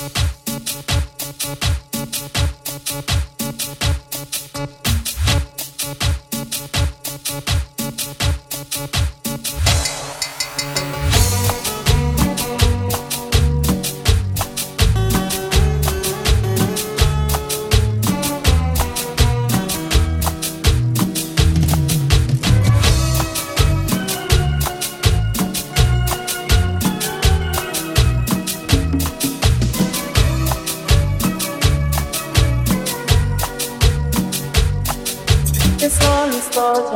Thank you. this all is for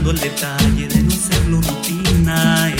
cuidando el detalle de no serlo rutina.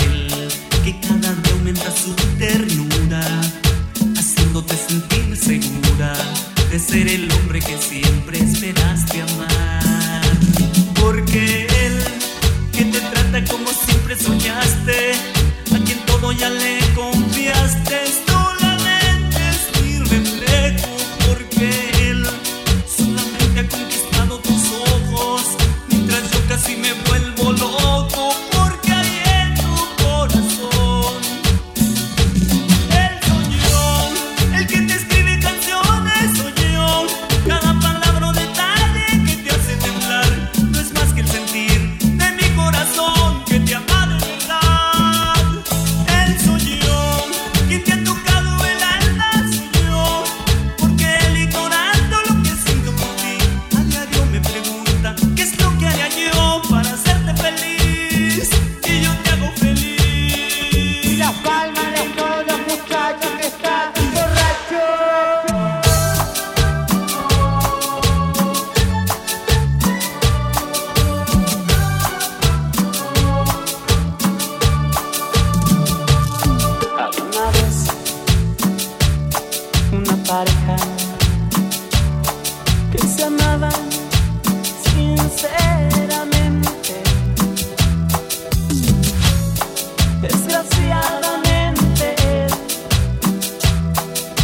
desgraciadamente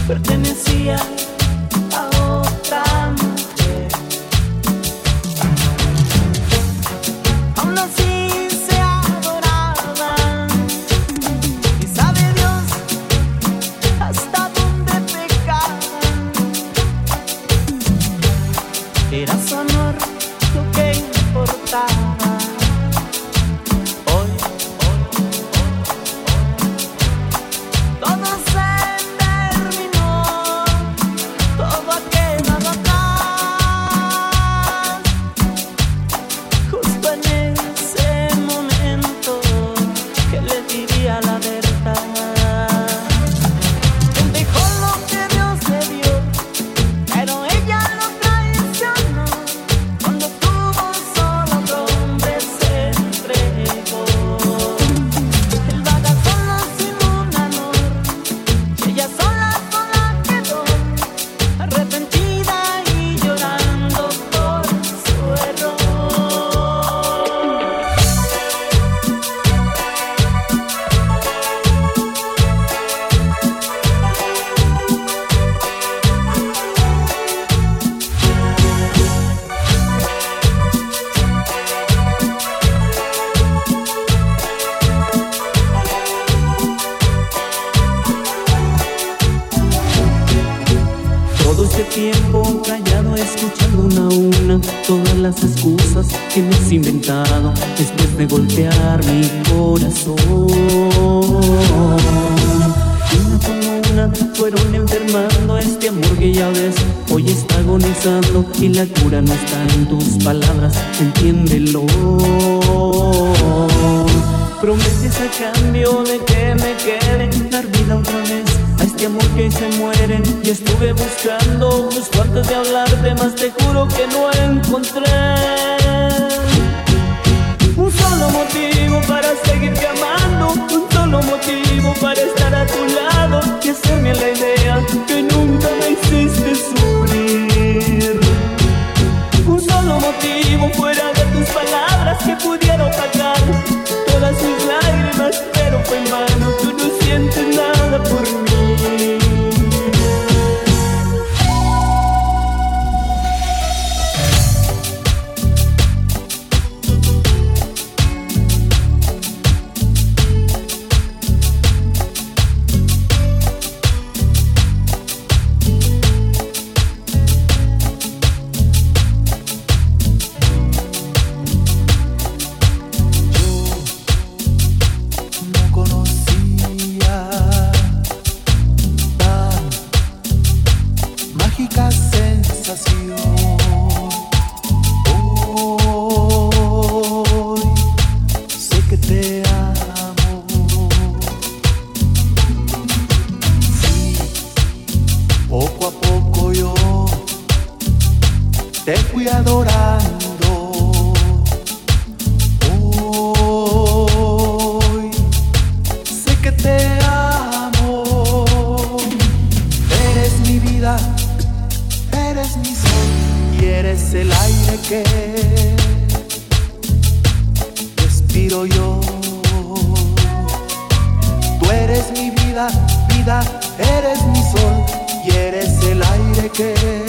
pertenecía las excusas que me has inventado después de golpear mi corazón. Una por una fueron enfermando este amor que ya ves, hoy está agonizando y la cura no está en tus palabras, entiéndelo. Prometes a cambio de que me quede que porque se mueren. Y estuve buscando justo antes de hablarte Más te juro que no encontré. Un solo motivo para seguirte amando Un solo motivo para estar a tu lado Y hacerme la idea que nunca me hiciste sufrir. Un solo motivo fuera de tus palabras que pudiera te fui adorando. Hoy sé que te amo. Eres mi vida, eres mi sol y eres el aire que respiro yo. Tú eres mi vida, vida, eres mi sol y eres el aire que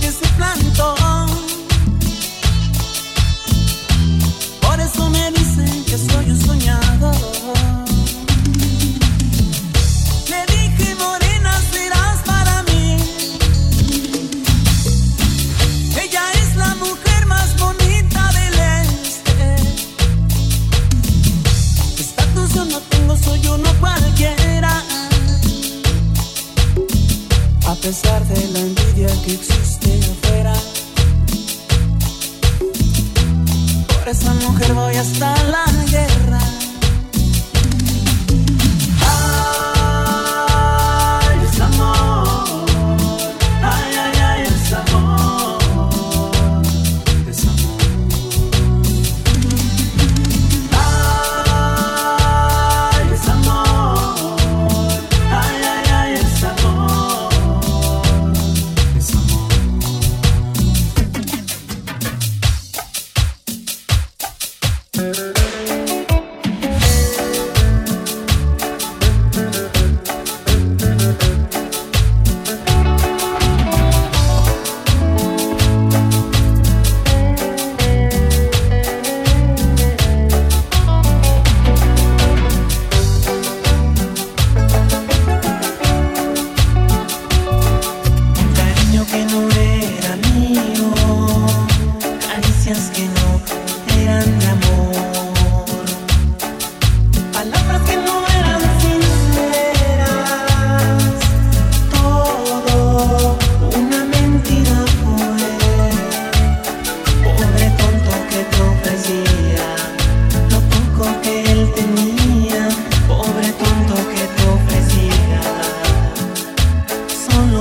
que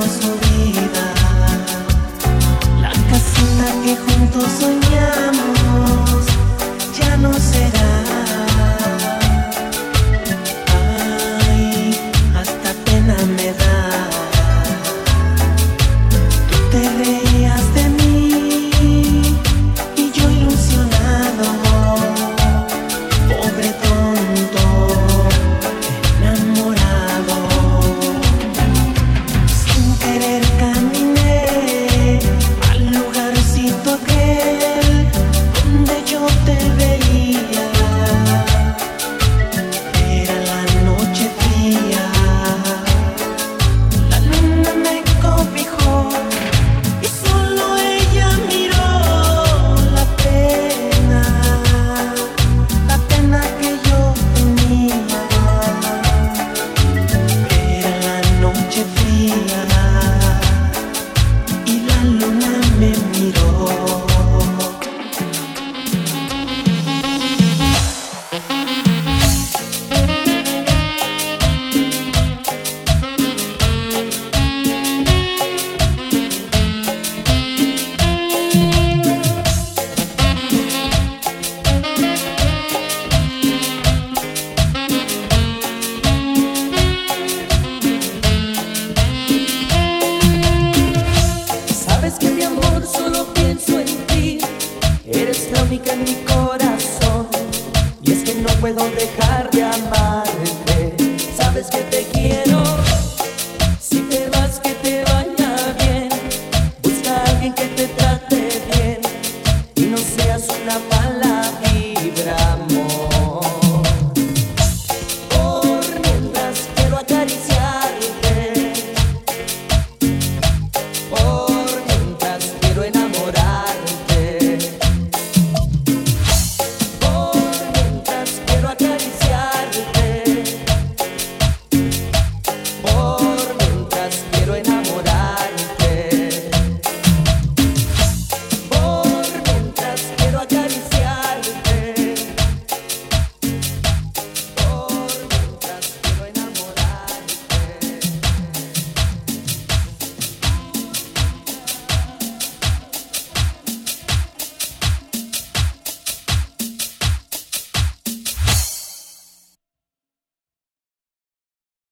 juntos soy Y es que no puedo dejar de amarte, sabes que te quiero.